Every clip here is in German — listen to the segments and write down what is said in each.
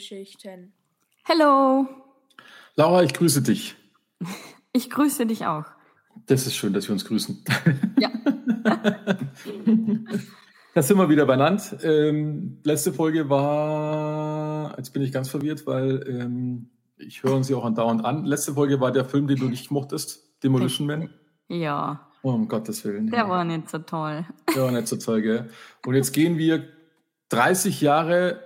Filmgeschichten. Hello. Laura, ich grüße dich. Ich grüße dich auch. Das ist schön, dass wir uns grüßen. Ja. Da sind wir wieder benannt. Ähm, letzte Folge war, jetzt bin ich ganz verwirrt, weil ähm, ich höre sie auch andauernd an. Letzte Folge war der Film, den du nicht mochtest, Demolition Man. Ja, Oh, um Gottes Willen. der war nicht so toll. Der war nicht so toll, gell? Und jetzt gehen wir 30 Jahre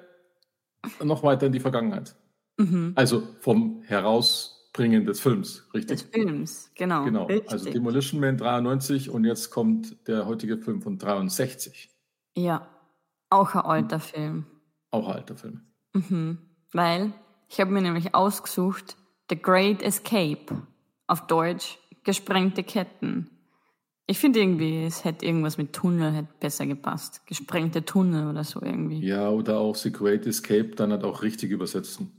noch weiter in die Vergangenheit. Mhm. Also vom Herausbringen des Films, Des richtig? Films, genau. Genau. Richtig. Also Demolition Man 93 und jetzt kommt der heutige Film von 63. ja, auch ein alter Film. Auch ein alter Film. Mhm. Weil ich habe mir nämlich ausgesucht The Great Escape. Auf Deutsch gesprengte Ketten. Ich finde irgendwie, es hätte irgendwas mit Tunnel hätte besser gepasst. Gesprengte Tunnel oder so irgendwie. Ja, oder auch The Great Escape dann halt auch richtig übersetzen.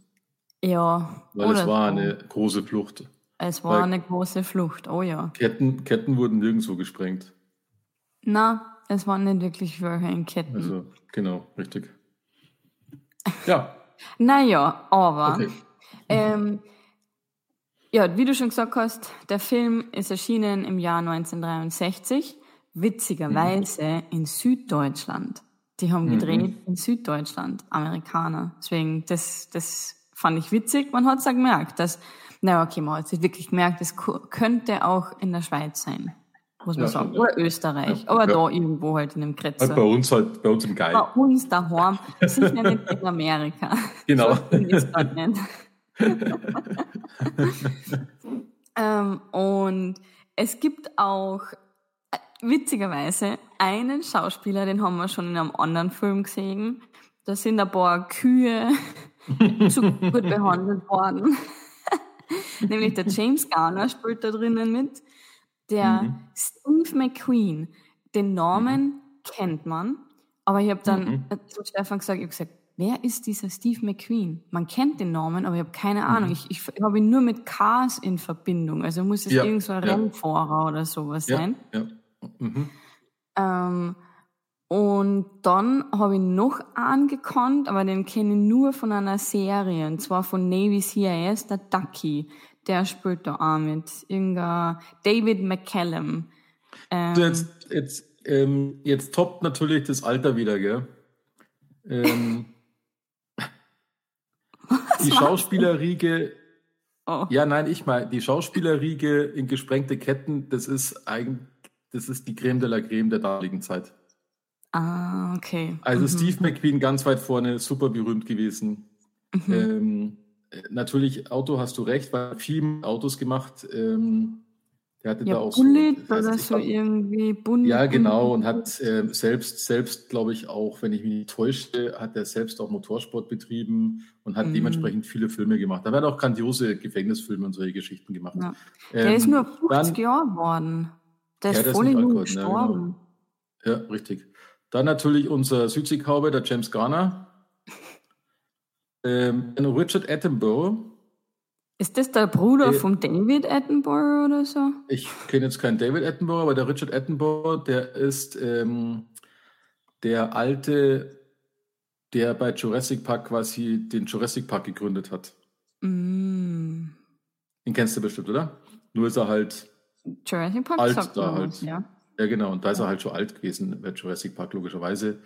Ja. Weil es war so. eine große Flucht. Es war weil- eine große Flucht. Oh ja. Ketten, Ketten wurden nirgendwo gesprengt. Na, es waren nicht wirklich welche in Ketten. Also, genau, richtig. Ja, Naja, aber okay. ähm, ja, wie du schon gesagt hast, der Film ist erschienen im Jahr 1963, witzigerweise in Süddeutschland. Die haben gedreht in Süddeutschland, Amerikaner. Deswegen, das, das fand ich witzig. Man hat es auch gemerkt, dass, na okay, man hat es nicht wirklich gemerkt, es könnte auch in der Schweiz sein, muss man Ja, sagen. Oder Österreich, Ja, aber ja. da irgendwo halt in dem Halt Kretzer. bei uns halt, bei uns im Geil. Bei uns daheim, sicher nicht in Amerika. Genau. So ähm, und es gibt auch äh, witzigerweise einen Schauspieler, den haben wir schon in einem anderen Film gesehen. Da sind ein paar Kühe zu gut behandelt worden. Nämlich der James Garner spielt da drinnen mit. Der Mhm. Steve McQueen, den Namen kennt man, aber ich habe dann Mhm. äh, zu Stefan gesagt, ich habe gesagt, wer ist dieser Steve McQueen? Man kennt den Namen, aber ich habe keine Ahnung. Ich, ich, ich habe ihn nur mit Cars in Verbindung. Also muss es Ja, irgend so ein ja. Rennfahrer oder sowas Ja, sein. ja. Mhm. Ähm, und dann habe ich noch einen gekannt, aber den kenne ich nur von einer Serie, und zwar von Navy CIS, der Ducky. Der spielt da auch mit. Irgendein David McCallum. Ähm, Du, Jetzt, jetzt, ähm, jetzt toppt natürlich das Alter wieder, gell? Ähm, die Schauspielerriege, oh. ja, nein, ich meine, die Schauspielerriege in gesprengte Ketten, das ist eigentlich, das ist die Creme de la Creme der damaligen Zeit. Ah, okay. Also Mhm. Steve McQueen ganz weit vorne, super berühmt gewesen. Mhm. Ähm, äh, natürlich, Auto hast du recht, weil viel Autos gemacht. Ähm, der hatte da Ja, auch Bullet so, also oder so irgendwie. Bun Ja, genau. Und hat ähm, selbst, selbst glaube ich auch, wenn ich mich nicht täusche, hat er selbst auch Motorsport betrieben und hat Mhm. dementsprechend viele Filme gemacht. Da werden auch grandiose Gefängnisfilme und solche Geschichten gemacht. Ja. Der ist Ähm, nur 50 dann- Jahre geworden. Der Ja, ist ist voll jung geworden, ja, genau. gestorben. Ja, richtig. Dann natürlich unser Südseekauber, der James Garner. Ähm, Richard Attenborough. Ist das der Bruder Äh, von David Attenborough oder so? Ich kenne jetzt keinen David Attenborough, aber der Richard Attenborough, der ist ähm, der alte, der bei Jurassic Park quasi den Jurassic Park gegründet hat. Mm. Den kennst du bestimmt, oder? Nur ist er halt, Jurassic Park Alt sagt da halt. ja. ja genau, und da ist er halt schon alt gewesen bei Jurassic Park, logischerweise,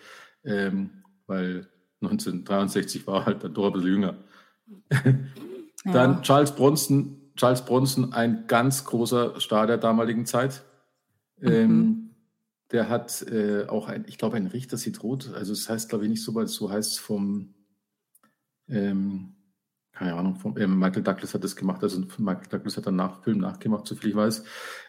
ähm, weil 1963 war er halt dann doch ein bisschen jünger. Dann. Charles Bronson, Charles Bronson, ein ganz großer Star der damaligen Zeit. Mhm. Ähm, der hat äh, auch ein, ich glaube, ein Richter sieht rot. Also es heißt, glaube ich, nicht so, weil es so heißt vom, ähm, keine Ahnung, vom, ähm, Michael Douglas hat das gemacht. Also Michael Douglas hat dann nach, Film nachgemacht, so viel ich weiß.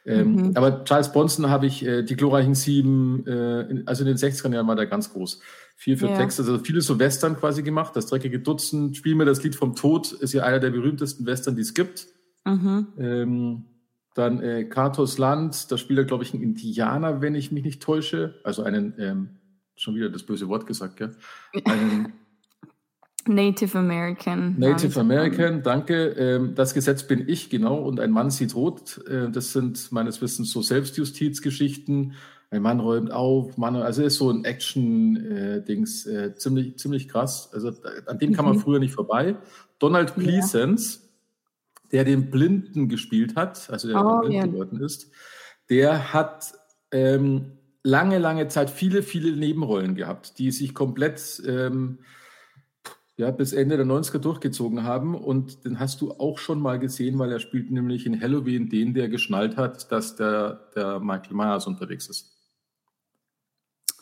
Ähm, Mhm. Aber Charles Bronson habe ich, äh, die glorreichen Sieben, äh, in, also in den 60er Jahren war der ganz groß. Viel für Ja. Texte, also viele so Western quasi gemacht. Das dreckige Dutzend, Spiel mir das Lied vom Tod, ist ja einer der berühmtesten Western, die es gibt. Mhm. Ähm, dann äh, Katos Land, da spielt er, glaube ich, ein Indianer, wenn ich mich nicht täusche. Also einen, ähm, schon wieder das böse Wort gesagt, gell? Einen, Native American. Native American, danke. Ähm, das Gesetz bin ich, genau. Und ein Mann sieht rot. Äh, das sind meines Wissens so Selbstjustizgeschichten. Ein Mann räumt auf, Mann, also ist so ein Action-Dings, äh, ziemlich, ziemlich krass. Also an dem kam man mhm. früher nicht vorbei. Donald Pleasence, ja. der den Blinden gespielt hat, also der oh, blind ja. geworden ist, der hat ähm, lange, lange Zeit viele, viele Nebenrollen gehabt, die sich komplett ähm, ja, bis Ende der 90er durchgezogen haben. Und den hast du auch schon mal gesehen, weil er spielt nämlich in Halloween den, der geschnallt hat, dass der, der Michael Myers unterwegs ist.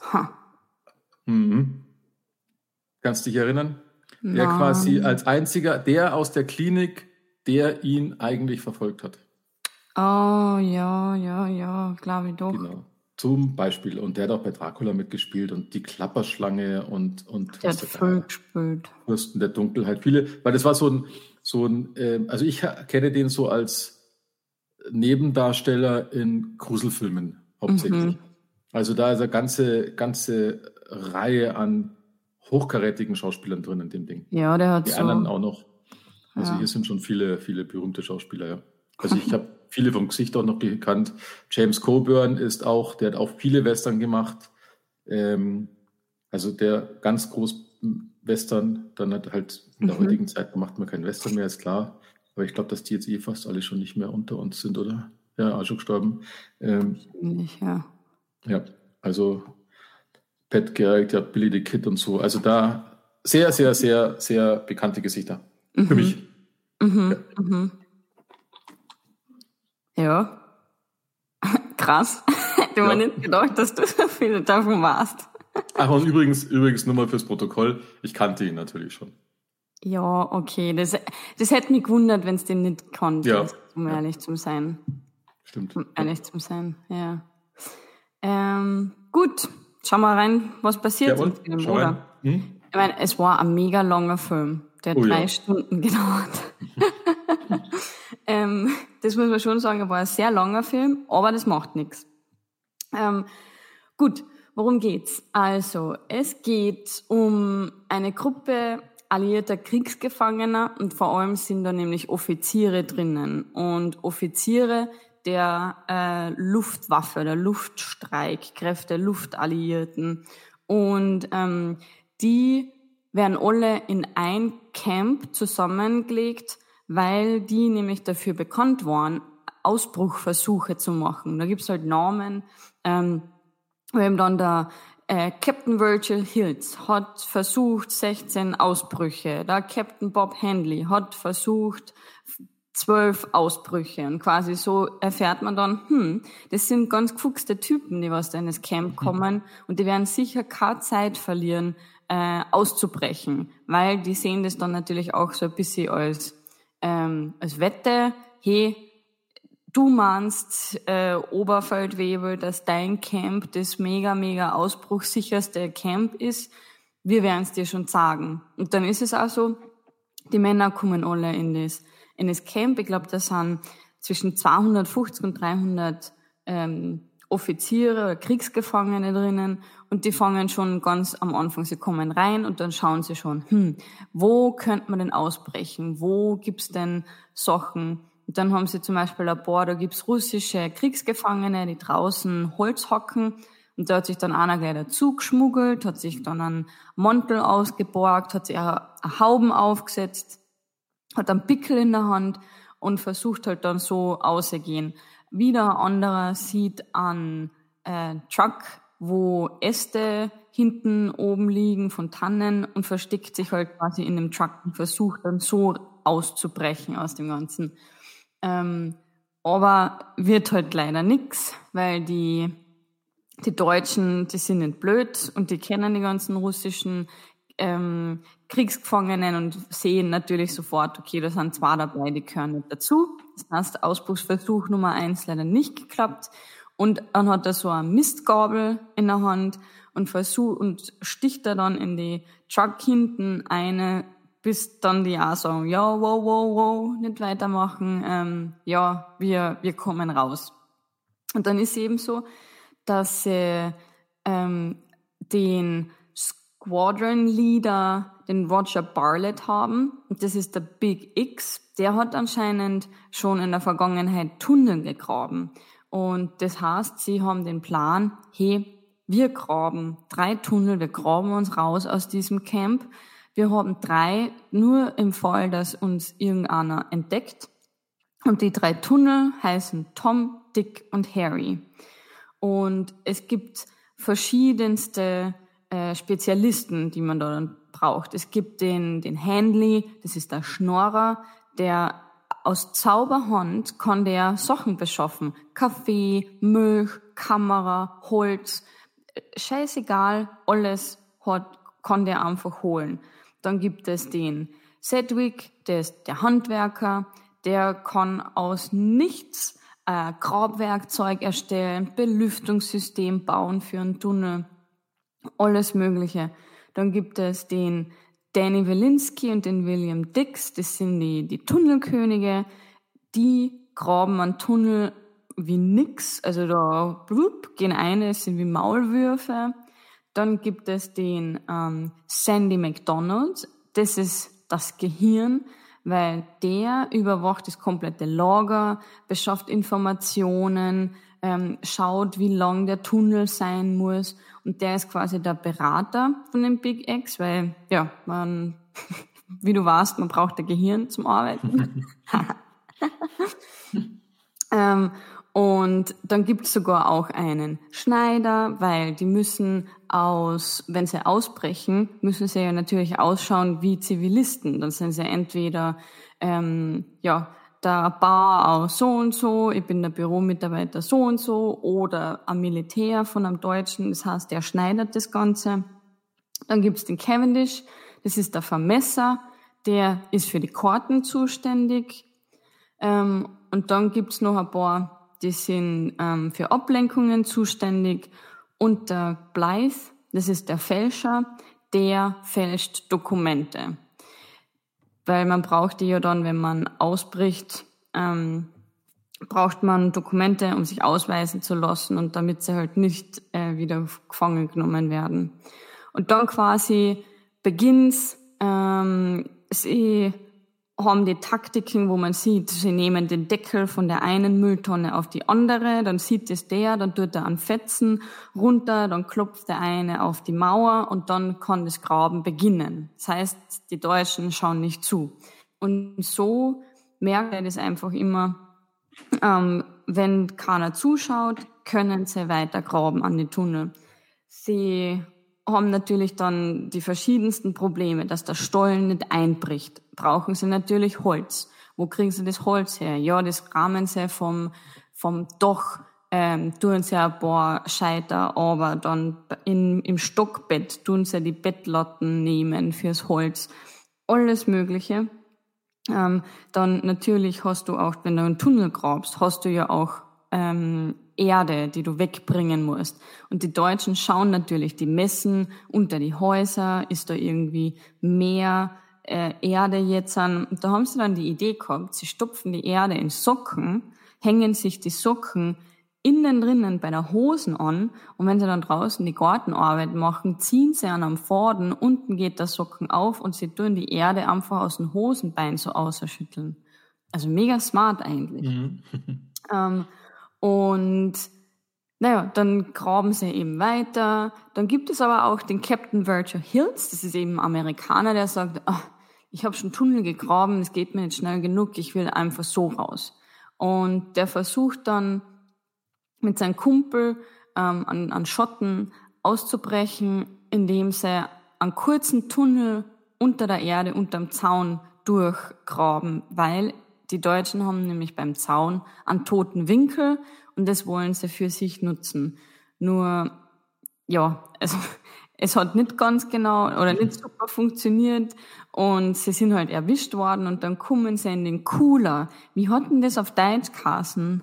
Ha. Mhm. Kannst dich erinnern? Nein. Der quasi als einziger, der aus der Klinik, der ihn eigentlich verfolgt hat. Oh, ja, ja, ja, glaube ich doch. Genau. Zum Beispiel. Und der hat auch bei Dracula mitgespielt und die Klapperschlange und, und der hat voll gespielt. Fürsten der Dunkelheit. Viele, weil das war so ein, so ein, äh, also ich kenne den so als Nebendarsteller in Gruselfilmen hauptsächlich. Mhm. Also da ist eine ganze, ganze Reihe an hochkarätigen Schauspielern drin in dem Ding. Ja, der hat Die so. anderen auch noch. Also ja. hier sind schon viele, viele berühmte Schauspieler, ja. Also ich habe viele vom Gesicht auch noch gekannt. James Coburn ist auch, der hat auch viele Western gemacht. Ähm, also der ganz groß Western, dann hat halt in der mhm. heutigen Zeit macht man kein Western mehr, ist klar. Aber ich glaube, dass die jetzt eh fast alle schon nicht mehr unter uns sind, oder? Ja, auch schon gestorben. Ähm, nicht, ja. Ja, also Pat Garrett, ja, Billy the Kid und so. Also da sehr, sehr, sehr, sehr bekannte Gesichter. Mhm. Für mich. Mhm. Ja. Mhm. Ja. Krass. Hätte ja. man nicht gedacht, dass du so viel davon warst. Ach, und übrigens, übrigens nur mal fürs Protokoll, ich kannte ihn natürlich schon. Ja, okay. Das, das hätte mich gewundert, wenn es den nicht kannte, ja. um ehrlich zu sein. Stimmt. Um ehrlich zu sein, ja. Ähm, gut, schauen wir rein, was passiert Jawohl, Film, oder? Hm? Ich meine, es war ein mega langer Film, der oh, drei ja. Stunden gedauert. ähm, das muss man schon sagen, war ein sehr langer Film, aber das macht nichts. Ähm, gut, worum geht's? Also, es geht um eine Gruppe alliierter Kriegsgefangener und vor allem sind da nämlich Offiziere drinnen. Und Offiziere der äh, Luftwaffe, der Luftstreitkräfte, Luftalliierten. Und ähm, die werden alle in ein Camp zusammengelegt, weil die nämlich dafür bekannt waren, Ausbruchversuche zu machen. Da gibt's halt Namen. Ähm, wir haben dann der äh, Captain Virgil Hills hat versucht 16 Ausbrüche. Der Captain Bob Handley hat versucht zwölf Ausbrüche. Und quasi so erfährt man dann, hm, das sind ganz gefuchste Typen, die in das Camp mhm. kommen und die werden sicher keine Zeit verlieren, äh, auszubrechen, weil die sehen das dann natürlich auch so ein bisschen als, ähm, als Wette, hey, du meinst, äh, Oberfeldwebel, dass dein Camp das mega, mega ausbruchssicherste Camp ist, wir werden es dir schon sagen. Und dann ist es auch so, die Männer kommen alle in das in das Camp. Ich glaube, da sind zwischen 250 und 300 ähm, Offiziere oder Kriegsgefangene drinnen und die fangen schon ganz am Anfang, sie kommen rein und dann schauen sie schon, hm, wo könnte man denn ausbrechen? Wo gibt's denn Sachen? Und dann haben sie zum Beispiel ein paar, da gibt's russische Kriegsgefangene, die draußen Holz hocken und da hat sich dann einer gleich dazu geschmuggelt, hat sich dann einen Mantel ausgeborgt, hat sich eine Hauben aufgesetzt hat einen Pickel in der Hand und versucht halt dann so auszugehen. Wieder ein anderer sieht einen äh, Truck, wo Äste hinten oben liegen von Tannen und versteckt sich halt quasi in dem Truck und versucht dann so auszubrechen aus dem Ganzen. Ähm, aber wird halt leider nix, weil die, die Deutschen, die sind nicht blöd und die kennen die ganzen russischen ähm, Kriegsgefangenen und sehen natürlich sofort, okay, da sind zwei dabei, die gehören nicht dazu. Das heißt, Ausbruchsversuch Nummer eins leider nicht geklappt. Und dann hat er so eine Mistgabel in der Hand und versucht und sticht er dann in die Truck hinten eine, bis dann die auch sagen, ja, wow, wow, wow, nicht weitermachen, ähm, ja, wir, wir kommen raus. Und dann ist eben so, dass sie ähm, den Squadron Leader den Roger Barlett haben. Das ist der Big X. Der hat anscheinend schon in der Vergangenheit Tunnel gegraben. Und das heißt, sie haben den Plan, hey, wir graben drei Tunnel, wir graben uns raus aus diesem Camp. Wir haben drei, nur im Fall, dass uns irgendeiner entdeckt. Und die drei Tunnel heißen Tom, Dick und Harry. Und es gibt verschiedenste äh, Spezialisten, die man da braucht. Es gibt den, den Handley, das ist der Schnorrer, der aus Zauberhand kann der Sachen beschaffen. Kaffee, Milch, Kamera, Holz, scheißegal, alles hat, kann der einfach holen. Dann gibt es den Sedwick, der ist der Handwerker, der kann aus nichts äh, Grabwerkzeug erstellen, Belüftungssystem bauen für einen Tunnel, alles Mögliche. Dann gibt es den Danny Wilinski und den William Dix, das sind die, die Tunnelkönige, die graben einen Tunnel wie nix, also da blub, gehen eine, sind wie Maulwürfe. Dann gibt es den ähm, Sandy McDonald, das ist das Gehirn, weil der überwacht das komplette Lager, beschafft Informationen, ähm, schaut, wie lang der Tunnel sein muss. Und der ist quasi der Berater von dem Big X, weil, ja, man, wie du weißt, man braucht ein Gehirn zum Arbeiten. ähm, und dann gibt es sogar auch einen Schneider, weil die müssen aus, wenn sie ausbrechen, müssen sie ja natürlich ausschauen wie Zivilisten. Dann sind sie entweder ähm, ja der Bauer aus so und so, ich bin der Büromitarbeiter so und so oder am Militär von einem Deutschen, das heißt, der schneidet das Ganze. Dann gibt's den Cavendish, das ist der Vermesser, der ist für die Karten zuständig. Ähm, und dann gibt's noch ein paar die sind ähm, für Ablenkungen zuständig. Und der Blythe, das ist der Fälscher, der fälscht Dokumente. Weil man braucht die ja dann, wenn man ausbricht, ähm, braucht man Dokumente, um sich ausweisen zu lassen und damit sie halt nicht äh, wieder gefangen genommen werden. Und dann quasi beginnt's, ähm, sie haben die Taktiken, wo man sieht, sie nehmen den Deckel von der einen Mülltonne auf die andere, dann sieht es der, dann tut er an Fetzen runter, dann klopft der eine auf die Mauer und dann kann das Graben beginnen. Das heißt, die Deutschen schauen nicht zu. Und so merkt er das einfach immer, ähm, wenn keiner zuschaut, können sie weiter graben an die Tunnel. Sie haben natürlich dann die verschiedensten Probleme, dass der Stollen nicht einbricht. Brauchen sie natürlich Holz. Wo kriegen sie das Holz her? Ja, das rahmen sie vom, vom Dach, ähm, tun sie ein paar Scheiter, aber dann in, im Stockbett tun sie die Bettlatten nehmen fürs Holz. Alles Mögliche. Ähm, dann natürlich hast du auch, wenn du einen Tunnel grabst, hast du ja auch ähm, Erde, die du wegbringen musst. Und die Deutschen schauen natürlich, die messen unter die Häuser, ist da irgendwie mehr äh, Erde jetzt an. Da haben sie dann die Idee gehabt, sie stopfen die Erde in Socken, hängen sich die Socken innen drinnen bei der Hosen an und wenn sie dann draußen die Gartenarbeit machen, ziehen sie an am Vorden, unten geht der Socken auf und sie tun die Erde einfach aus dem Hosenbein so außerschütteln. Also mega smart eigentlich. Mhm. ähm, und naja, dann graben sie eben weiter. Dann gibt es aber auch den Captain Virgil Hills, das ist eben ein Amerikaner, der sagt, oh, ich habe schon Tunnel gegraben, es geht mir nicht schnell genug, ich will einfach so raus. Und der versucht dann mit seinem Kumpel ähm, an, an Schotten auszubrechen, indem sie einen kurzen Tunnel unter der Erde, unterm Zaun durchgraben, weil die Deutschen haben nämlich beim Zaun einen toten Winkel und das wollen sie für sich nutzen. Nur, ja, also es hat nicht ganz genau oder nicht super funktioniert und sie sind halt erwischt worden und dann kommen sie in den Cooler. Wie hat denn das auf Deutsch kassen?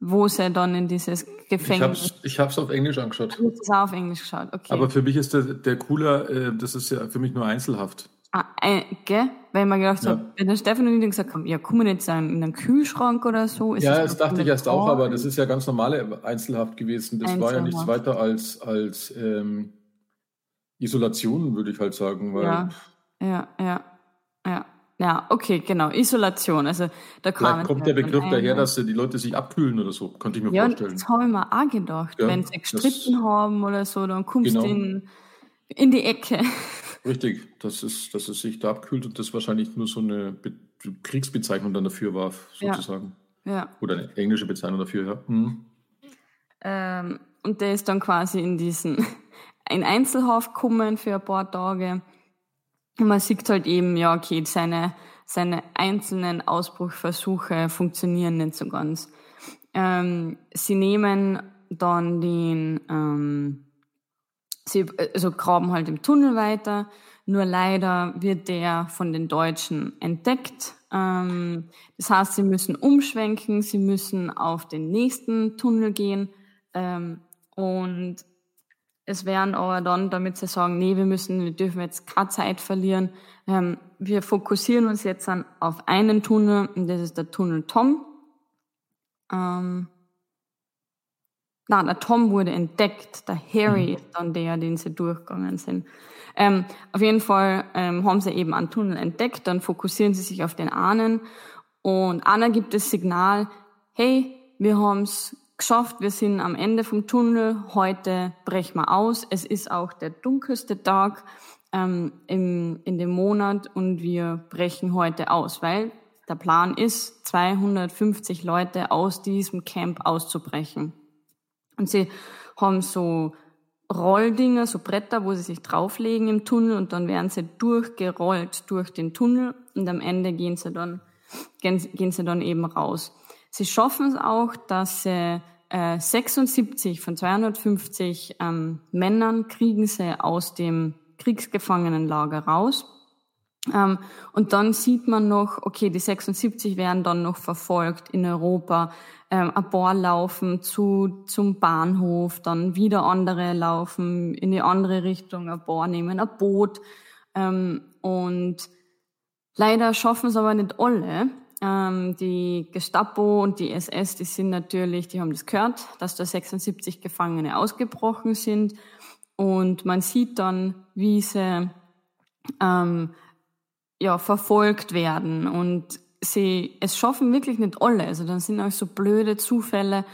Wo sie dann in dieses Gefängnis. Ich habe es auf Englisch angeschaut. Hast es auch auf Englisch geschaut, okay. Aber für mich ist der, der Cooler, äh, das ist ja für mich nur Einzelhaft. Ah, äh, gell? Weil ich mir gedacht ja. habe, wenn der Stefan und ich gesagt haben, ja, kommen jetzt in einen Kühlschrank oder so? Ist ja, das, das dachte ich erst auch, aber das ist ja ganz normale Einzelhaft gewesen. Das Einzelhaft. war ja nichts weiter als, als ähm, Isolation, würde ich halt sagen. Weil, ja, Ja, ja, ja. Ja, okay, genau. Isolation. Also da Vielleicht kommt der Begriff daher, dass die Leute sich abkühlen oder so. Könnte ich mir ja, vorstellen. Das habe ich mir auch gedacht. Ja, Wenn sie gestritten haben oder so, dann kommst genau. du in, in die Ecke. Richtig, dass es, dass es sich da abkühlt und das wahrscheinlich nur so eine Be Kriegsbezeichnung dann dafür war, sozusagen. Ja. ja. Oder eine englische Bezeichnung dafür, ja. Mhm. Ähm, und der ist dann quasi in diesen, in Einzelhaft gekommen für ein paar Tage. Und man sieht halt eben, ja, okay, seine, seine einzelnen Ausbruchversuche funktionieren nicht so ganz. Ähm, sie nehmen dann den, ähm, sie also graben halt im Tunnel weiter, nur leider wird der von den Deutschen entdeckt. Ähm, das heißt, sie müssen umschwenken, sie müssen auf den nächsten Tunnel gehen ähm, und es wären aber dann, damit sie sagen, nee, wir müssen, wir dürfen jetzt keine Zeit verlieren. Ähm, wir fokussieren uns jetzt an, auf einen Tunnel und das ist der Tunnel Tom. Ähm, Nein, der Tom wurde entdeckt, der Harry mhm. ist dann der, den sie durchgegangen sind. Ähm, auf jeden Fall ähm, haben sie eben einen Tunnel entdeckt, dann fokussieren sie sich auf den Ahnen und Anna gibt das Signal, hey, wir haben's geschafft, wir sind am Ende vom Tunnel, heute brechen wir aus. Es ist auch der dunkelste Tag ähm, im, in dem Monat und wir brechen heute aus, weil der Plan ist, 250 Leute aus diesem Camp auszubrechen. Und sie haben so Rolldinger, so Bretter, wo sie sich drauflegen im Tunnel und dann werden sie durchgerollt durch den Tunnel und am Ende gehen sie dann, gehen, gehen sie dann eben raus. Sie schaffen es auch, dass sie äh, 76 von 250 ähm, Männern kriegen sie aus dem Kriegsgefangenenlager raus. Ähm, und dann sieht man noch, okay, die 76 werden dann noch verfolgt in Europa. Ähm, ein paar laufen zu, zum Bahnhof, dann wieder andere laufen in die andere Richtung, ein paar nehmen ein Boot. Ähm, und leider schaffen es aber nicht alle. Ähm, die Gestapo und die SS, die sind natürlich, die haben das gehört, dass da 76 Gefangene ausgebrochen sind. Und man sieht dann, wie sie ähm, ja, verfolgt werden und sie es schaffen wirklich nicht alle. Also dann sind auch so blöde Zufälle,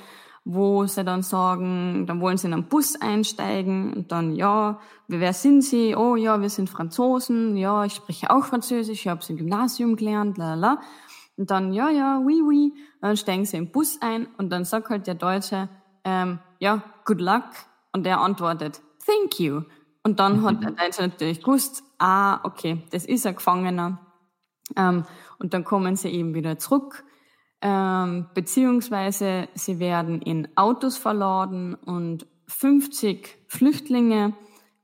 wo sie dann sagen, dann wollen sie in einen Bus einsteigen und dann, ja, wer sind sie? Oh ja, wir sind Franzosen, ja, ich spreche auch Französisch, ich habe es im Gymnasium gelernt, la la. Und dann, ja, ja, oui, oui. dann steigen sie im Bus ein und dann sagt halt der Deutsche, ähm, ja, good luck. Und der antwortet, thank you. Und dann hat der Deutsche natürlich gewusst, ah, okay, das ist ein Gefangener. Ähm, und dann kommen sie eben wieder zurück, ähm, beziehungsweise sie werden in Autos verladen und 50 Flüchtlinge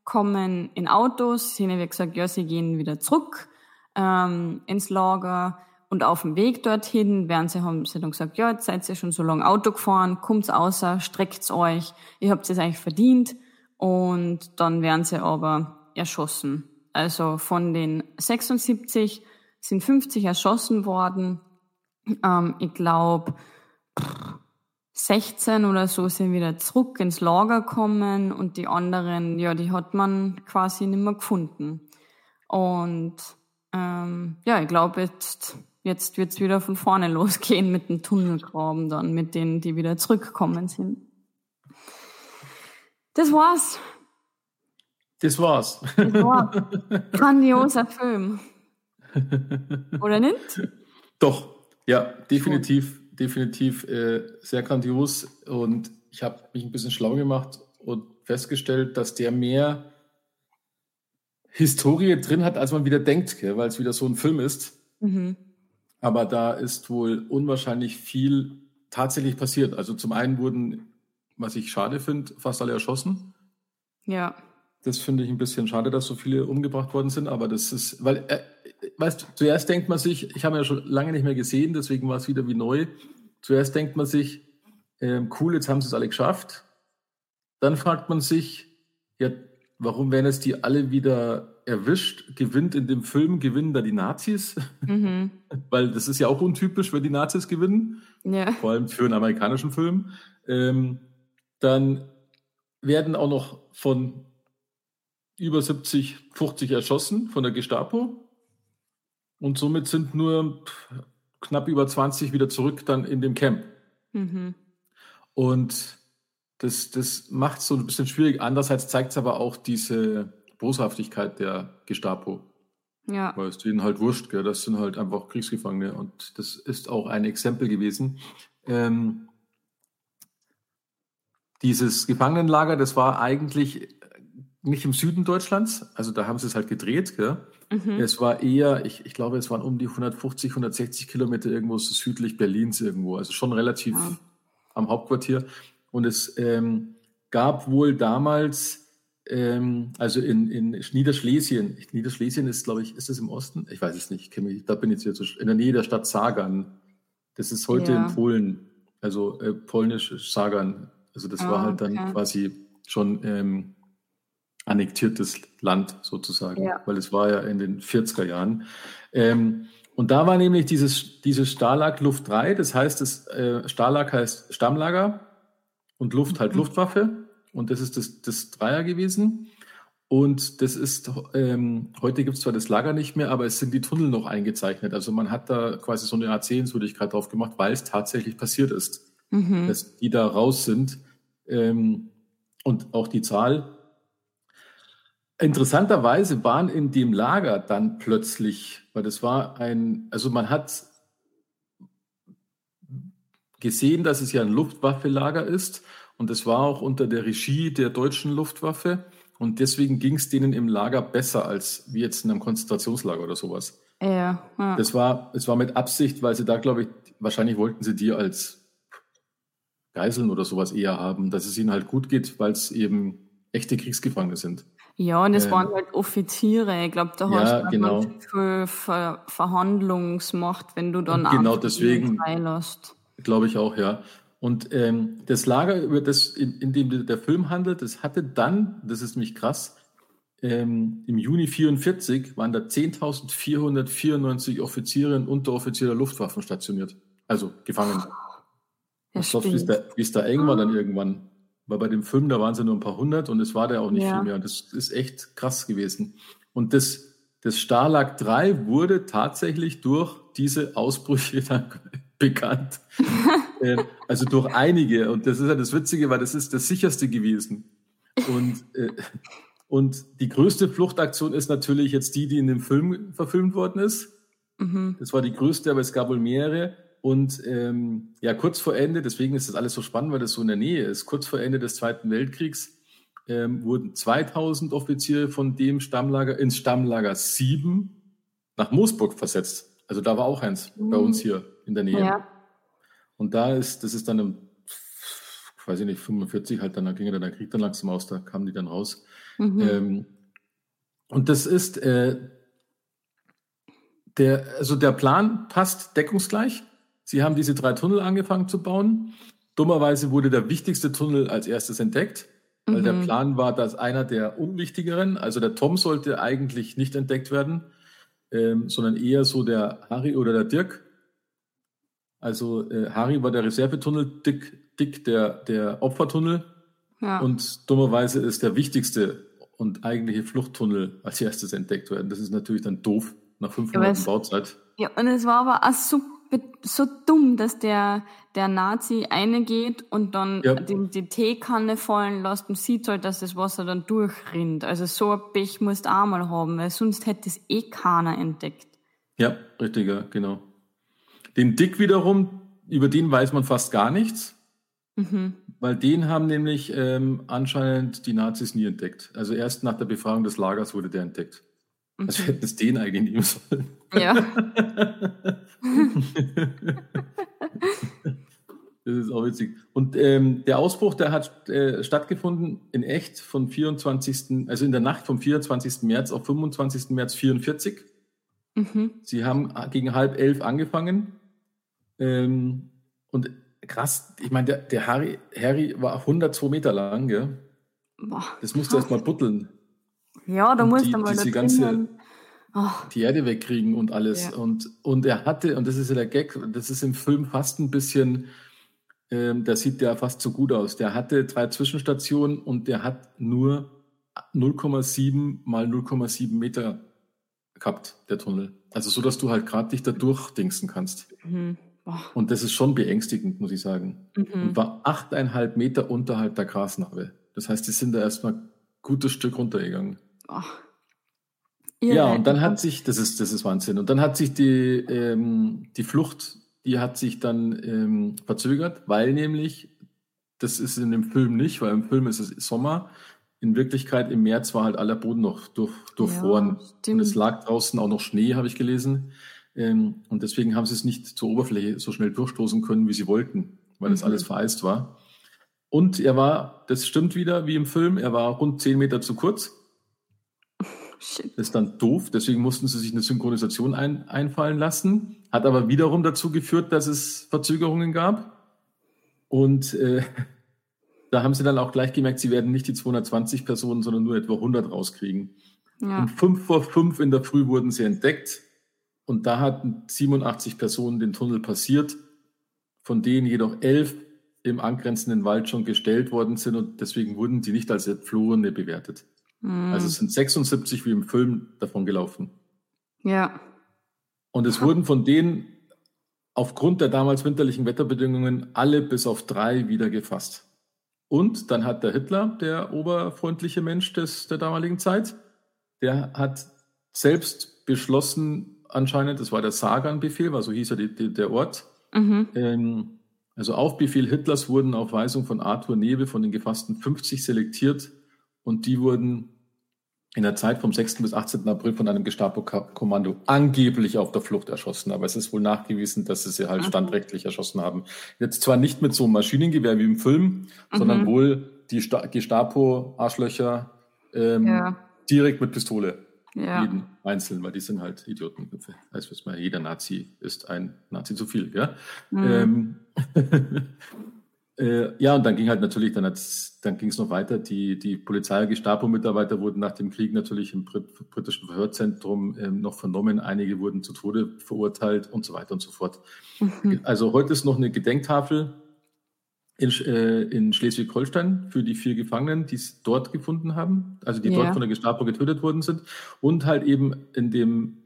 kommen in Autos. Sie haben ja gesagt, ja, sie gehen wieder zurück ähm, ins Lager. Und auf dem Weg dorthin werden sie, haben sie dann gesagt, ja, jetzt seid ihr schon so lange Auto gefahren, kommt's außer, streckt's euch, ihr habt es eigentlich verdient. Und dann werden sie aber erschossen. Also von den 76 sind 50 erschossen worden. Ähm, ich glaube, 16 oder so sind wieder zurück ins Lager gekommen und die anderen, ja, die hat man quasi nicht mehr gefunden. Und ähm, ja, ich glaube, jetzt, jetzt wird's wieder von vorne losgehen mit dem Tunnelgraben dann, mit denen, die wieder zurückgekommen sind. Das war's. Das war's. Das war's. Grandioser Film. Oder nicht? Doch, ja, definitiv, Schon. definitiv äh, sehr grandios. Und ich habe mich ein bisschen schlau gemacht und festgestellt, dass der mehr Historie drin hat, als man wieder denkt, weil es wieder so ein Film ist. Mhm. Aber da ist wohl unwahrscheinlich viel tatsächlich passiert. Also zum einen wurden, was ich schade finde, fast alle erschossen. Ja. Das finde ich ein bisschen schade, dass so viele umgebracht worden sind, aber das ist, weil, äh, weißt du, zuerst denkt man sich, ich habe ja schon lange nicht mehr gesehen, deswegen war es wieder wie neu. Zuerst denkt man sich, äh, cool, jetzt haben sie es alle geschafft. Dann fragt man sich, ja, warum werden jetzt die alle wieder erwischt? Gewinnt in dem Film, gewinnen da die Nazis? Mhm. weil das ist ja auch untypisch, wenn die Nazis gewinnen. Ja. Vor allem für einen amerikanischen Film. Ähm, dann werden auch noch von über 70, 50 erschossen von der Gestapo. Und somit sind nur knapp über 20 wieder zurück dann in dem Camp. Mhm. Und das, das macht es so ein bisschen schwierig. Andererseits zeigt es aber auch diese Boshaftigkeit der Gestapo. Ja. Weil es denen halt wurscht, gell? das sind halt einfach Kriegsgefangene. Und das ist auch ein Exempel gewesen. Ähm, dieses Gefangenenlager, das war eigentlich nicht im Süden Deutschlands, also da haben sie es halt gedreht. Mhm. Es war eher, ich, ich glaube, es waren um die 150, 160 Kilometer irgendwo südlich Berlins irgendwo, also schon relativ ja. am Hauptquartier. Und es ähm, gab wohl damals, ähm, also in, in Niederschlesien, Niederschlesien ist, glaube ich, ist das im Osten? Ich weiß es nicht, mich, da bin ich jetzt in der Nähe der Stadt Sagan. Das ist heute ja. in Polen, also äh, polnisch Sagan. Also das oh, war halt dann okay. quasi schon ähm, annektiertes Land sozusagen, ja. weil es war ja in den 40er Jahren. Ähm, und da war nämlich dieses, dieses Stalag Luft 3, das heißt, das äh, Stalag heißt Stammlager und Luft halt mhm. Luftwaffe. Und das ist das, das Dreier gewesen. Und das ist, ähm, heute gibt es zwar das Lager nicht mehr, aber es sind die Tunnel noch eingezeichnet. Also man hat da quasi so eine Art Sehenswürdigkeit drauf gemacht, weil es tatsächlich passiert ist, mhm. dass die da raus sind. Ähm, und auch die Zahl Interessanterweise waren in dem Lager dann plötzlich, weil das war ein, also man hat gesehen, dass es ja ein Luftwaffelager ist und es war auch unter der Regie der deutschen Luftwaffe und deswegen ging es denen im Lager besser als wie jetzt in einem Konzentrationslager oder sowas. Ja, ja. Das war, es war mit Absicht, weil sie da, glaube ich, wahrscheinlich wollten sie die als Geiseln oder sowas eher haben, dass es ihnen halt gut geht, weil es eben echte Kriegsgefangene sind. Ja, und es ähm, waren halt Offiziere. Ich glaube, da ja, hast du genau. viel Ver Verhandlungsmacht, wenn du dann genau deswegen Glaube ich auch, ja. Und ähm, das Lager, über das, in, in, dem der Film handelt, das hatte dann, das ist nämlich krass, ähm, im Juni 44 waren da 10.494 Offiziere und Unteroffiziere der Luftwaffen stationiert. Also gefangen. Was glaubst du, wie es da, eng war dann irgendwann? Weil bei dem Film, da waren es ja nur ein paar hundert und es war da auch nicht ja. viel mehr. Und das ist echt krass gewesen. Und das, das Stalag 3 wurde tatsächlich durch diese Ausbrüche dann bekannt. äh, also durch einige. Und das ist ja das Witzige, weil das ist das sicherste gewesen. Und, äh, und die größte Fluchtaktion ist natürlich jetzt die, die in dem Film verfilmt worden ist. Mhm. Das war die größte, aber es gab wohl mehrere. Und ähm, ja, kurz vor Ende, deswegen ist das alles so spannend, weil das so in der Nähe ist, kurz vor Ende des Zweiten Weltkriegs ähm, wurden 2000 Offiziere von dem Stammlager ins Stammlager 7 nach Moosburg versetzt. Also da war auch eins mhm. bei uns hier in der Nähe. Ja. Und da ist, das ist dann im, weiß ich nicht, 45 halt, dann ging dann der Krieg dann langsam aus, da kamen die dann raus. Mhm. Ähm, und das ist, äh, der, also der Plan passt deckungsgleich. Sie haben diese drei Tunnel angefangen zu bauen. Dummerweise wurde der wichtigste Tunnel als erstes entdeckt, weil mhm. der Plan war, dass einer der unwichtigeren, also der Tom sollte eigentlich nicht entdeckt werden, ähm, sondern eher so der Harry oder der Dirk. Also äh, Harry war der Reservetunnel, Dick, Dick der, der Opfertunnel. Ja. Und dummerweise ist der wichtigste und eigentliche Fluchttunnel als erstes entdeckt werden. Das ist natürlich dann doof nach fünf Monaten Bauzeit. Ja, und es war aber auch super so dumm, dass der, der Nazi geht und dann ja. die, die, Teekanne fallen lässt und sieht halt, dass das Wasser dann durchrinnt. Also so ein Pech musst du auch mal haben, weil sonst hätte es eh keiner entdeckt. Ja, richtig, ja, genau. Den Dick wiederum, über den weiß man fast gar nichts, mhm. weil den haben nämlich ähm, anscheinend die Nazis nie entdeckt. Also erst nach der Befragung des Lagers wurde der entdeckt. Mhm. Also hätten es den eigentlich nehmen sollen. Ja. das ist auch witzig. Und ähm, der Ausbruch, der hat äh, stattgefunden in echt von 24., also in der Nacht vom 24. März auf 25. März 44. Mhm. Sie haben gegen halb elf angefangen. Ähm, und krass, ich meine, der, der Harry, Harry war 102 Meter lang, gell? Boah, das musste erst mal butteln. Ja, da musst du mal diese ganze, oh. die Erde wegkriegen und alles. Ja. Und, und er hatte, und das ist ja der Gag, das ist im Film fast ein bisschen, ähm, da sieht der fast so gut aus. Der hatte drei Zwischenstationen und der hat nur 0,7 mal 0,7 Meter gehabt, der Tunnel. Also so, dass du halt gerade dich da durchdingsen kannst. Mhm. Und das ist schon beängstigend, muss ich sagen. Mhm. Und war achteinhalb Meter unterhalb der Grasnarbe. Das heißt, die sind da erstmal ein gutes Stück runtergegangen. Ja, und dann hat sich, das ist, das ist Wahnsinn. Und dann hat sich die, ähm, die Flucht, die hat sich dann ähm, verzögert, weil nämlich, das ist in dem Film nicht, weil im Film ist es Sommer. In Wirklichkeit im März war halt aller Boden noch durch, durchfroren. Ja, und es lag draußen auch noch Schnee, habe ich gelesen. Ähm, und deswegen haben sie es nicht zur Oberfläche so schnell durchstoßen können, wie sie wollten, weil mhm. das alles vereist war. Und er war, das stimmt wieder wie im Film, er war rund zehn Meter zu kurz. Shit. Das ist dann doof, deswegen mussten sie sich eine Synchronisation ein, einfallen lassen. Hat aber wiederum dazu geführt, dass es Verzögerungen gab. Und äh, da haben sie dann auch gleich gemerkt, sie werden nicht die 220 Personen, sondern nur etwa 100 rauskriegen. Ja. Um fünf vor fünf in der Früh wurden sie entdeckt. Und da hatten 87 Personen den Tunnel passiert, von denen jedoch elf im angrenzenden Wald schon gestellt worden sind und deswegen wurden die nicht als Entflohene bewertet. Mhm. Also es sind 76 wie im Film davon gelaufen. Ja. Und es wurden von denen aufgrund der damals winterlichen Wetterbedingungen alle bis auf drei wieder gefasst. Und dann hat der Hitler, der oberfreundliche Mensch des, der damaligen Zeit, der hat selbst beschlossen, anscheinend, das war der Sagan-Befehl, war so hieß ja die, die, der Ort. Mhm. Ähm, also auf Befehl Hitlers wurden auf Weisung von Arthur Nebel von den gefassten 50 selektiert und die wurden in der Zeit vom 6. bis 18. April von einem Gestapo-Kommando angeblich auf der Flucht erschossen. Aber es ist wohl nachgewiesen, dass sie sie halt mhm. standrechtlich erschossen haben. Jetzt zwar nicht mit so einem Maschinengewehr wie im Film, mhm. sondern wohl die Gestapo-Arschlöcher ähm, ja. direkt mit Pistole. Ja. Jeden einzeln, weil die sind halt Idiotenköpfe. Heißt, was mal, jeder Nazi ist ein Nazi zu viel, ja. Mhm. Ähm, äh, ja, und dann ging halt natürlich, dann, dann ging es noch weiter. Die, die Polizei- und Gestapo-Mitarbeiter wurden nach dem Krieg natürlich im Brit britischen Verhörzentrum ähm, noch vernommen. Einige wurden zu Tode verurteilt und so weiter und so fort. Mhm. Also heute ist noch eine Gedenktafel in, äh, in Schleswig-Holstein für die vier Gefangenen, die es dort gefunden haben, also die ja. dort von der Gestapo getötet worden sind. Und halt eben in dem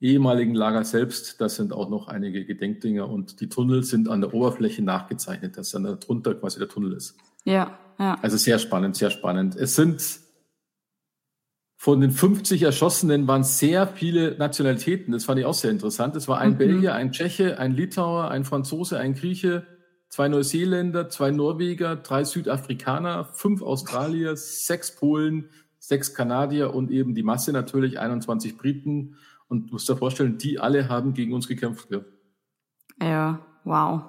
ehemaligen Lager selbst, da sind auch noch einige Gedenkdinger und die Tunnel sind an der Oberfläche nachgezeichnet, dass dann darunter quasi der Tunnel ist. Ja, ja. Also sehr spannend, sehr spannend. Es sind von den 50 Erschossenen waren sehr viele Nationalitäten. Das fand ich auch sehr interessant. Es war ein mhm. Belgier, ein Tscheche, ein Litauer, ein Franzose, ein Grieche, zwei Neuseeländer, zwei Norweger, drei Südafrikaner, fünf Australier, sechs Polen, sechs Kanadier und eben die Masse natürlich 21 Briten. Und du musst dir vorstellen, die alle haben gegen uns gekämpft. Ja, ja wow.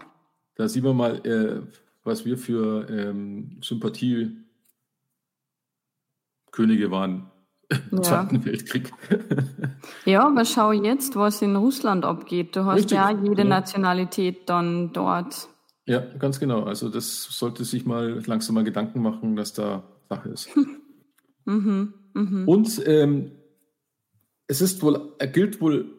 Da sieht man mal, äh, was wir für ähm, Sympathiekönige waren im ja. Zweiten Weltkrieg. ja, aber schau jetzt, was in Russland abgeht. Du hast Richtig. ja jede ja. Nationalität dann dort. Ja, ganz genau. Also das sollte sich mal langsam mal Gedanken machen, dass da Sache ist. mhm, mh. Und ähm, es ist wohl, er gilt wohl,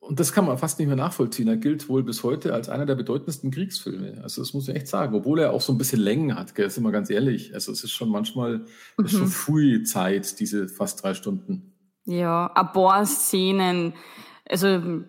und das kann man fast nicht mehr nachvollziehen, er gilt wohl bis heute als einer der bedeutendsten Kriegsfilme. Also das muss ich echt sagen, obwohl er auch so ein bisschen Längen hat, gell, sind wir ganz ehrlich. Also es ist schon manchmal mhm. ist schon früh Zeit, diese fast drei Stunden. Ja, ein paar Szenen also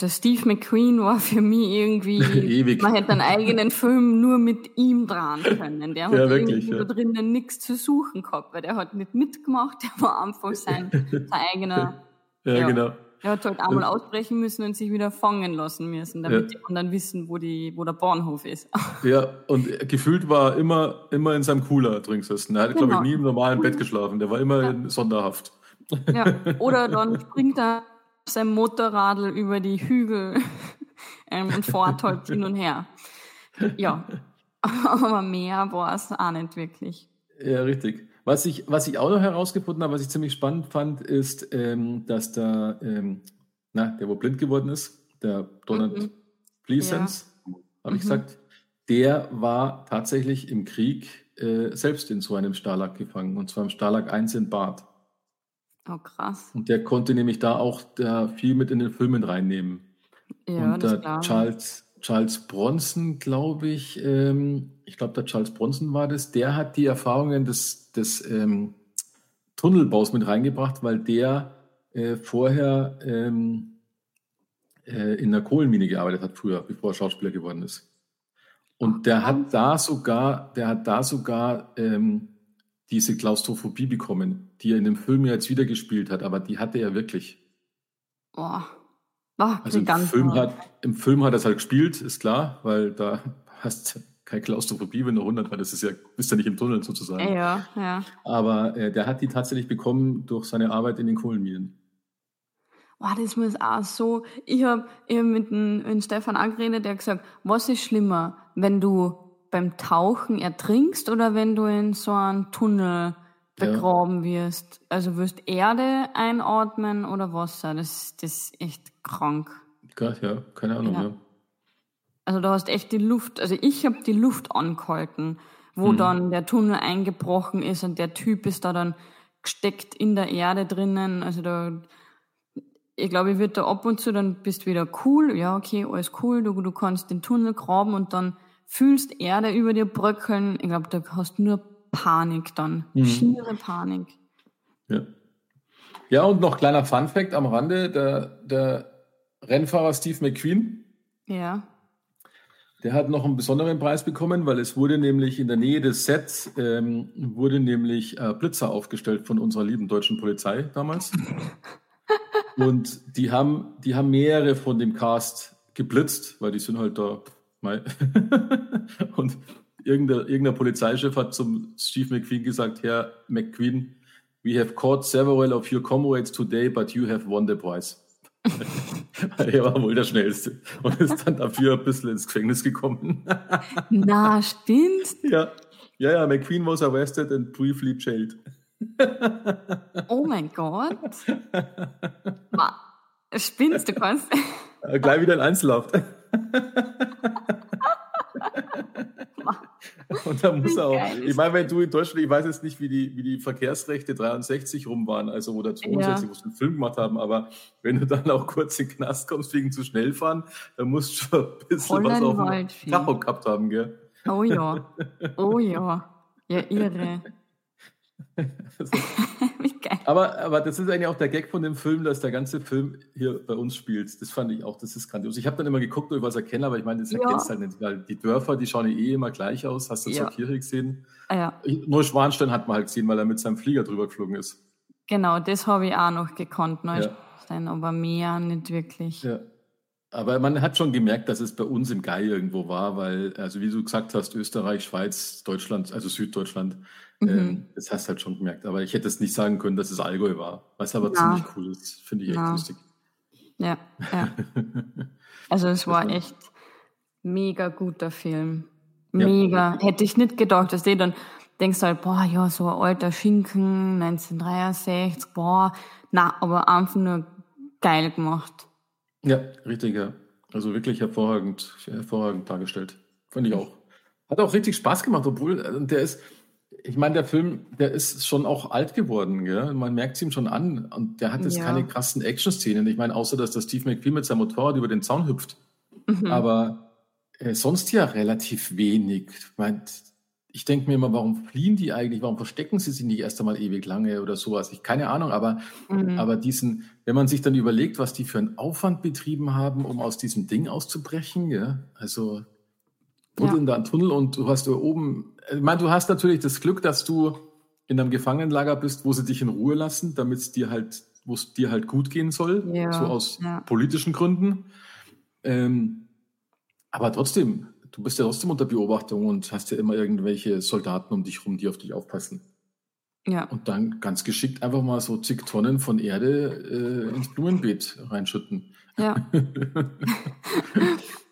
der Steve McQueen war für mich irgendwie, Ewig. man hätte einen eigenen Film nur mit ihm dran können. Der hat ja, wirklich, irgendwie ja. da drinnen nichts zu suchen gehabt, weil der hat nicht mitgemacht, der war einfach sein, sein eigener. Ja, ja, genau. Er hat halt einmal ausbrechen müssen und sich wieder fangen lassen müssen, damit die anderen wissen, wo, die, wo der Bahnhof ist. Ja, und gefühlt war er immer, immer in seinem Cooler drin gesessen. Er hat, genau. glaube ich, nie im normalen Bett geschlafen. Der war immer in Sonderhaft. Ja, oder dann springt er sein Motorradl über die Hügel ähm, und fährt halt hin und her. Ja, aber mehr war es auch nicht wirklich. Ja, richtig. Was ich, was ich auch noch herausgefunden habe, was ich ziemlich spannend fand, ist, ähm, dass da, ähm, na, der wo blind geworden ist, der Donald mhm. Pleasence, ja. habe ich mhm. gesagt, der war tatsächlich im Krieg äh, selbst in so einem Stalag gefangen, und zwar im Stalag 1 in Bad. Oh, krass. Und der konnte nämlich da auch da viel mit in den Filmen reinnehmen. Ja, und der Charles, Charles Bronson, glaube ich, ähm, ich glaube, der Charles Bronson war das, der hat die Erfahrungen des, des ähm, Tunnelbaus mit reingebracht, weil der äh, vorher ähm, äh, in der Kohlenmine gearbeitet hat, früher, bevor er Schauspieler geworden ist. Und der hat da sogar, der hat da sogar ähm, diese Klaustrophobie bekommen, die er in dem Film ja jetzt wieder gespielt hat, aber die hatte er wirklich. Boah. Oh, also im Film, hat, im Film hat er es halt gespielt, ist klar, weil da hast du keine Klaustrophobie, wenn du 100 weil das ist ja, bist ja nicht im Tunnel sozusagen. Ja, ja. Aber äh, der hat die tatsächlich bekommen durch seine Arbeit in den Kohlenminen. Boah, das muss auch so. Ich habe hab mit mit Stefan angeredet, der hat gesagt, was ist schlimmer, wenn du beim Tauchen ertrinkst oder wenn du in so einen Tunnel begraben ja. wirst? Also wirst Erde einatmen oder Wasser? Das, das ist echt krank. Ja, ja keine Ahnung, ja. ja. Also du hast echt die Luft, also ich habe die Luft angehalten, wo hm. dann der Tunnel eingebrochen ist und der Typ ist da dann gesteckt in der Erde drinnen. Also da, ich glaube, ich wird da ab und zu, dann bist wieder cool, ja, okay, alles cool, du, du kannst den Tunnel graben und dann fühlst Erde über dir bröckeln. Ich glaube, da hast du nur Panik dann. Mhm. Schiere Panik. Ja. Ja, und noch kleiner Fun Fact am Rande, der, der Rennfahrer Steve McQueen. Ja. Der hat noch einen besonderen Preis bekommen, weil es wurde nämlich in der Nähe des Sets ähm, wurde nämlich äh, Blitzer aufgestellt von unserer lieben deutschen Polizei damals. Und die haben, die haben mehrere von dem Cast geblitzt, weil die sind halt da. und irgendein, irgendein Polizeichef hat zum Steve McQueen gesagt, Herr McQueen, we have caught several of your comrades today, but you have won the prize. er war wohl der Schnellste und ist dann dafür ein bisschen ins Gefängnis gekommen. Na, stimmt? Ja. Ja, ja, McQueen was arrested and briefly jailed. oh mein Gott. Spinnst du kannst? Gleich wieder in Einzelhaft. Und da muss er auch, ich meine, wenn du in Deutschland, ich weiß jetzt nicht, wie die, wie die Verkehrsrechte 63 rum waren, also oder 62, ja. wo sie einen Film gemacht haben, aber wenn du dann auch kurz in den Knast kommst wegen zu schnell fahren, dann musst du schon ein bisschen Voll was auf dem Tacho gehabt haben, gell? Oh ja, oh ja, ja irre. Aber, aber das ist eigentlich auch der Gag von dem Film, dass der ganze Film hier bei uns spielt. Das fand ich auch, das ist grandios. Ich habe dann immer geguckt, ob ich was erkenne, aber ich meine, das ja. erkennst halt nicht, weil die Dörfer, die schauen eh immer gleich aus. Hast du ja. zur Kirche gesehen? Ah, ja. Nur Schwanstein hat man halt gesehen, weil er mit seinem Flieger drüber geflogen ist. Genau, das habe ich auch noch gekonnt, Neuschwanstein, ja. aber mehr nicht wirklich. Ja. Aber man hat schon gemerkt, dass es bei uns im Geil irgendwo war, weil, also wie du gesagt hast, Österreich, Schweiz, Deutschland, also Süddeutschland, Mhm. Ähm, das hast du halt schon gemerkt. Aber ich hätte es nicht sagen können, dass es Allgäu war. Was aber ja. ziemlich cool ist. Finde ich echt ja. lustig. Ja, ja. Also es war echt mega guter Film. Mega. Ja. Hätte ich nicht gedacht, dass die dann denkst du halt, boah, ja, so ein alter Schinken, 1963, boah. Na, aber einfach nur geil gemacht. Ja, richtig, ja. Also wirklich hervorragend, hervorragend dargestellt. Fand ich auch. Hat auch richtig Spaß gemacht, obwohl äh, der ist, ich meine, der Film, der ist schon auch alt geworden, gell? man merkt es ihm schon an. Und der hat jetzt ja. keine krassen Action-Szenen. Ich meine, außer dass der Steve McQueen mit seinem Motorrad über den Zaun hüpft. Mhm. Aber äh, sonst ja relativ wenig. Ich, mein, ich denke mir immer, warum fliehen die eigentlich? Warum verstecken sie sich nicht erst einmal ewig lange oder sowas? Ich keine Ahnung, aber, mhm. aber diesen, wenn man sich dann überlegt, was die für einen Aufwand betrieben haben, um aus diesem Ding auszubrechen, ja, also buddeln ja. da einen Tunnel und du hast da oben, ich meine, du hast natürlich das Glück, dass du in einem Gefangenenlager bist, wo sie dich in Ruhe lassen, damit es dir halt, wo es dir halt gut gehen soll, ja. so aus ja. politischen Gründen. Ähm, aber trotzdem, du bist ja trotzdem unter Beobachtung und hast ja immer irgendwelche Soldaten um dich rum, die auf dich aufpassen. Ja. Und dann ganz geschickt einfach mal so zig Tonnen von Erde äh, ins Blumenbeet reinschütten. Ja.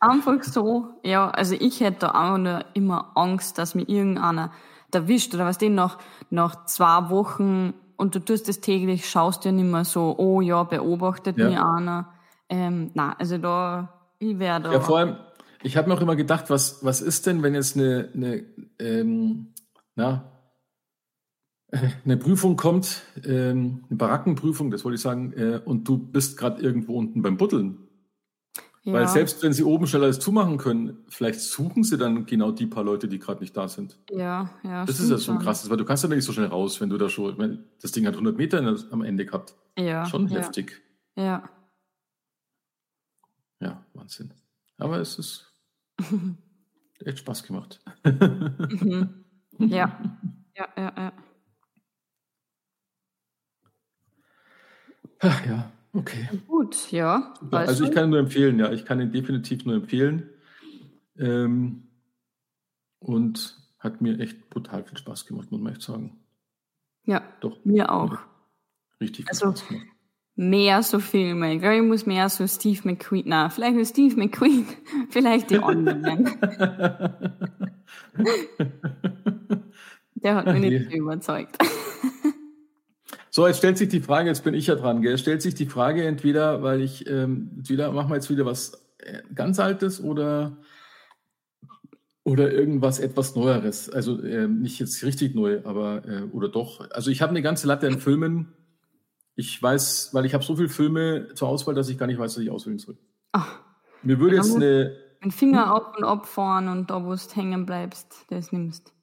Einfach so, ja, also ich hätte auch nur immer Angst, dass mir irgendeiner erwischt oder was den nach, nach zwei Wochen und du tust das täglich, schaust dir nicht mehr so, oh ja, beobachtet ja. mich einer. Ähm, na, also da, ich werde. Ja, vor allem, ich habe mir auch immer gedacht, was, was ist denn, wenn jetzt eine, eine ähm, na, eine Prüfung kommt, ähm, eine Barackenprüfung, das wollte ich sagen, äh, und du bist gerade irgendwo unten beim Buddeln. Ja. Weil selbst wenn sie oben schnell alles zumachen können, vielleicht suchen sie dann genau die paar Leute, die gerade nicht da sind. Ja, ja. Das ist ja schon krass, weil du kannst ja nicht so schnell raus, wenn du da schon, wenn das Ding hat 100 Meter am Ende gehabt. Ja. Schon heftig. Ja. Ja, Wahnsinn. Aber es ist echt Spaß gemacht. mhm. Ja. Ja, ja, ja. Ach, ja. Okay. Gut, ja. Also ich kann ihn nur empfehlen, ja. Ich kann ihn definitiv nur empfehlen. Ähm, und hat mir echt brutal viel Spaß gemacht, muss man echt sagen. Ja, doch. Mir auch. Richtig viel also, Spaß gemacht. Mehr so Filme. Ich glaube, ich muss mehr so Steve McQueen. Na, vielleicht nur Steve McQueen. vielleicht die anderen. Der hat mich nicht überzeugt. So, jetzt stellt sich die Frage, jetzt bin ich ja dran, gell? stellt sich die Frage entweder, weil ich, ähm, wieder, machen wir jetzt wieder was äh, ganz Altes oder, oder irgendwas etwas Neueres. Also äh, nicht jetzt richtig neu, aber, äh, oder doch. Also ich habe eine ganze Latte an Filmen. Ich weiß, weil ich habe so viele Filme zur Auswahl, dass ich gar nicht weiß, was ich auswählen soll. Ach, Mir würde jetzt eine... Ein Finger auf und ab fahren und da, wo du hängen bleibst, das nimmst.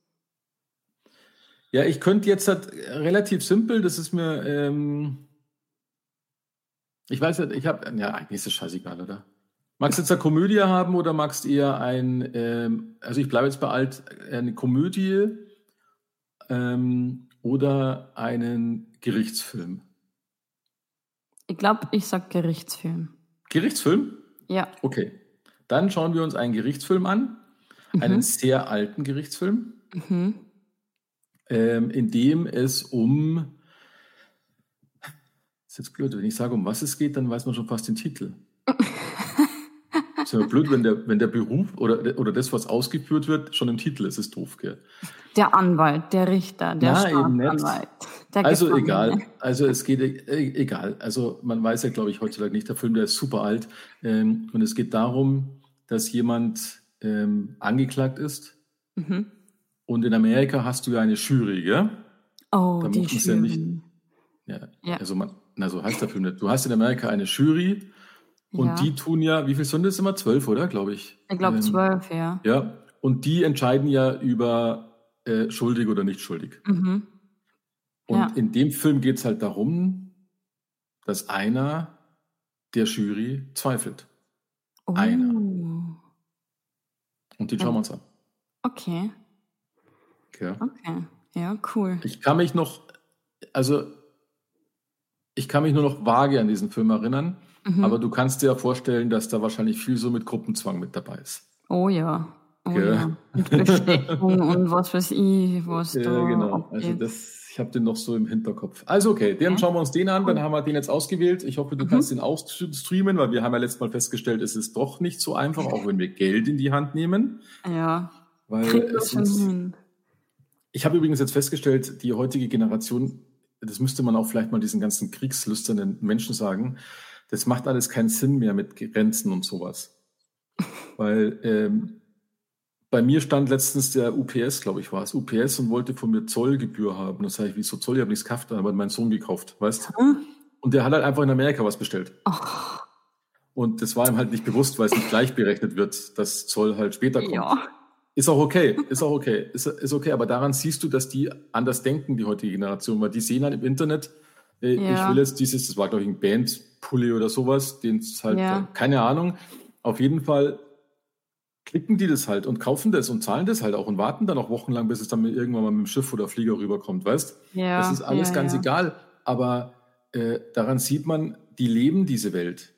Ja, ich könnte jetzt halt relativ simpel, das ist mir, ähm, ich weiß nicht, ich habe, ja, eigentlich ist es scheißegal, oder? Magst du jetzt eine Komödie haben oder magst du eher ein, ähm, also ich bleibe jetzt bei alt, eine Komödie ähm, oder einen Gerichtsfilm? Ich glaube, ich sag Gerichtsfilm. Gerichtsfilm? Ja. Okay. Dann schauen wir uns einen Gerichtsfilm an, mhm. einen sehr alten Gerichtsfilm. Mhm ähm, in dem es um, ist jetzt blöd, wenn ich sage, um was es geht, dann weiß man schon fast den Titel. ist ja blöd, wenn der, wenn der Beruf oder, oder das, was ausgeführt wird, schon im Titel ist, ist doof, gell? Der Anwalt, der Richter, der ja, Staatsanwalt. Also Gefangene. egal, also es geht äh, egal. Also man weiß ja, glaube ich, heutzutage nicht, der Film, der ist super alt. Ähm, und es geht darum, dass jemand ähm, angeklagt ist mhm. Und in Amerika hast du ja eine Jury, gell? Oh, da die Jury. Ja, nicht, ja, ja, also man, na, so heißt der Film nicht. Du hast in Amerika eine Jury und ja. die tun ja, wie viel sind das immer? Zwölf, oder? Glaube ich. Ich glaube ähm, zwölf, ja. Ja, und die entscheiden ja über äh, schuldig oder nicht schuldig. Mhm. Und ja. in dem Film geht es halt darum, dass einer der Jury zweifelt. Oh. Einer. Und den schauen wir uns an. Okay. Ja. Okay, ja, cool. Ich kann mich noch, also ich kann mich nur noch vage an diesen Film erinnern, mhm. aber du kannst dir ja vorstellen, dass da wahrscheinlich viel so mit Gruppenzwang mit dabei ist. Oh ja. Oh ja. ja. Mit Bestechung und was weiß ich, was ja, da. Genau, also das, ich habe den noch so im Hinterkopf. Also okay, den okay. schauen wir uns den an, dann haben wir den jetzt ausgewählt. Ich hoffe, du mhm. kannst den auch streamen, weil wir haben ja letztes Mal festgestellt, es ist doch nicht so einfach, auch wenn wir Geld in die Hand nehmen. Ja. Weil es uns, hin. Ich habe übrigens jetzt festgestellt, die heutige Generation, das müsste man auch vielleicht mal diesen ganzen kriegslüsternen Menschen sagen, das macht alles keinen Sinn mehr mit Grenzen und sowas. Weil ähm, bei mir stand letztens der UPS, glaube ich, war es, UPS und wollte von mir Zollgebühr haben. Das sage ich, wieso Zoll? Ich habe nichts gekauft, aber mein Sohn gekauft, weißt du? Hm? Und der hat halt einfach in Amerika was bestellt. Oh. Und das war ihm halt nicht bewusst, weil es nicht gleich berechnet wird, dass Zoll halt später kommt. Ja. Ist auch okay, ist auch okay, ist, ist okay. Aber daran siehst du, dass die anders denken, die heutige Generation, weil die sehen halt im Internet, äh, ja. ich will jetzt dieses, das war glaube ich ein Bandpulli oder sowas, den es halt, ja. keine Ahnung. Auf jeden Fall klicken die das halt und kaufen das und zahlen das halt auch und warten dann auch wochenlang, bis es dann irgendwann mal mit dem Schiff oder Flieger rüberkommt, weißt? Ja. Das ist alles ganz egal. Aber äh, daran sieht man, die leben diese Welt.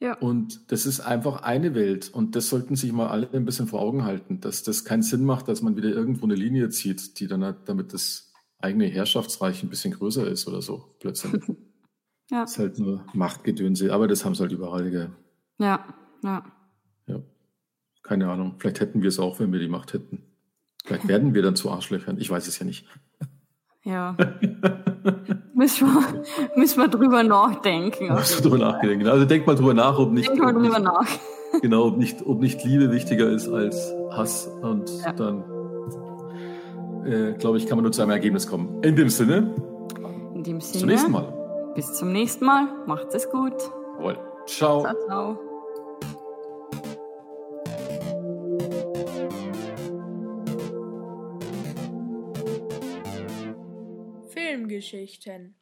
Ja. Und das ist einfach eine Welt. Und das sollten sich mal alle ein bisschen vor Augen halten, dass das keinen Sinn macht, dass man wieder irgendwo eine Linie zieht, die dann halt, damit das eigene Herrschaftsreich ein bisschen größer ist oder so, plötzlich. ja. Das ist halt nur Machtgedönse, aber das haben sie halt überall, gell? Ja, ja. Ja. Keine Ahnung. Vielleicht hätten wir es auch, wenn wir die Macht hätten. Vielleicht werden wir dann zu Arschlöchern. Ich weiß es ja nicht. Ja. müssen, wir, müssen wir drüber nachdenken. Musst du drüber nachdenken. Also denk mal drüber nach, ob nicht. Denk mal drüber nach. Genau, ob nicht, ob nicht Liebe wichtiger ist als Hass. Und ja. dann, äh, glaube ich, kann man nur zu einem Ergebnis kommen. In dem Sinne. In dem Sinne. Bis zum nächsten Mal. Bis zum nächsten Mal. Macht es gut. Jawohl. Ciao. Ciao, ciao. Filmgeschichten